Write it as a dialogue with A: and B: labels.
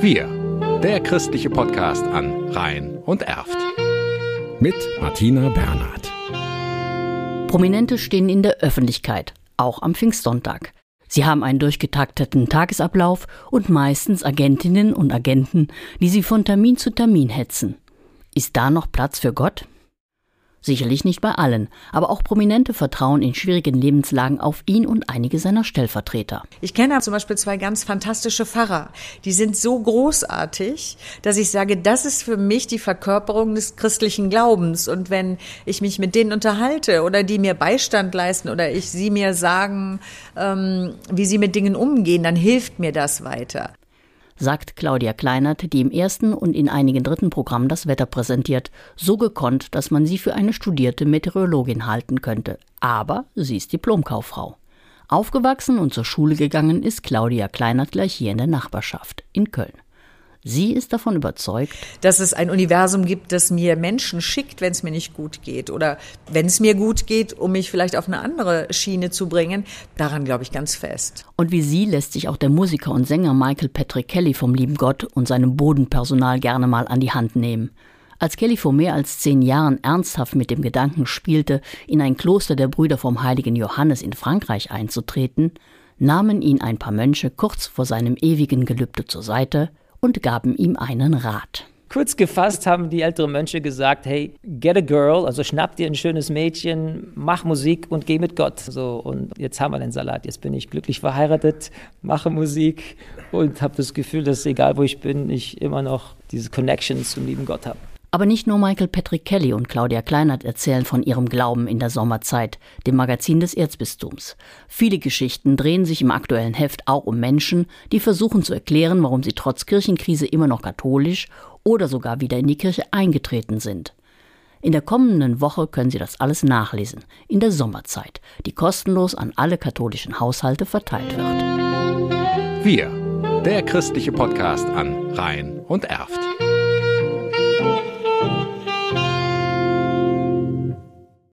A: Wir, der christliche Podcast an Rhein und Erft. Mit Martina Bernhard.
B: Prominente stehen in der Öffentlichkeit, auch am Pfingstsonntag. Sie haben einen durchgetakteten Tagesablauf und meistens Agentinnen und Agenten, die sie von Termin zu Termin hetzen. Ist da noch Platz für Gott? Sicherlich nicht bei allen, aber auch Prominente vertrauen in schwierigen Lebenslagen auf ihn und einige seiner Stellvertreter.
C: Ich kenne zum Beispiel zwei ganz fantastische Pfarrer. Die sind so großartig, dass ich sage, das ist für mich die Verkörperung des christlichen Glaubens. Und wenn ich mich mit denen unterhalte oder die mir Beistand leisten oder ich sie mir sagen, ähm, wie sie mit Dingen umgehen, dann hilft mir das weiter
B: sagt Claudia Kleinert, die im ersten und in einigen dritten Programmen das Wetter präsentiert, so gekonnt, dass man sie für eine studierte Meteorologin halten könnte. Aber sie ist Diplomkauffrau. Aufgewachsen und zur Schule gegangen ist Claudia Kleinert gleich hier in der Nachbarschaft in Köln. Sie ist davon überzeugt,
C: dass es ein Universum gibt, das mir Menschen schickt, wenn es mir nicht gut geht oder wenn es mir gut geht, um mich vielleicht auf eine andere Schiene zu bringen. Daran glaube ich ganz fest.
B: Und wie sie lässt sich auch der Musiker und Sänger Michael Patrick Kelly vom lieben Gott und seinem Bodenpersonal gerne mal an die Hand nehmen. Als Kelly vor mehr als zehn Jahren ernsthaft mit dem Gedanken spielte, in ein Kloster der Brüder vom heiligen Johannes in Frankreich einzutreten, nahmen ihn ein paar Mönche kurz vor seinem ewigen Gelübde zur Seite und gaben ihm einen Rat.
D: Kurz gefasst haben die älteren Mönche gesagt, hey, get a girl, also schnapp dir ein schönes Mädchen, mach Musik und geh mit Gott. So, und jetzt haben wir den Salat, jetzt bin ich glücklich verheiratet, mache Musik und habe das Gefühl, dass egal wo ich bin, ich immer noch diese Connection zum lieben Gott habe.
B: Aber nicht nur Michael Patrick Kelly und Claudia Kleinert erzählen von ihrem Glauben in der Sommerzeit, dem Magazin des Erzbistums. Viele Geschichten drehen sich im aktuellen Heft auch um Menschen, die versuchen zu erklären, warum sie trotz Kirchenkrise immer noch katholisch oder sogar wieder in die Kirche eingetreten sind. In der kommenden Woche können Sie das alles nachlesen, in der Sommerzeit, die kostenlos an alle katholischen Haushalte verteilt wird.
A: Wir, der christliche Podcast an Rhein und Erft.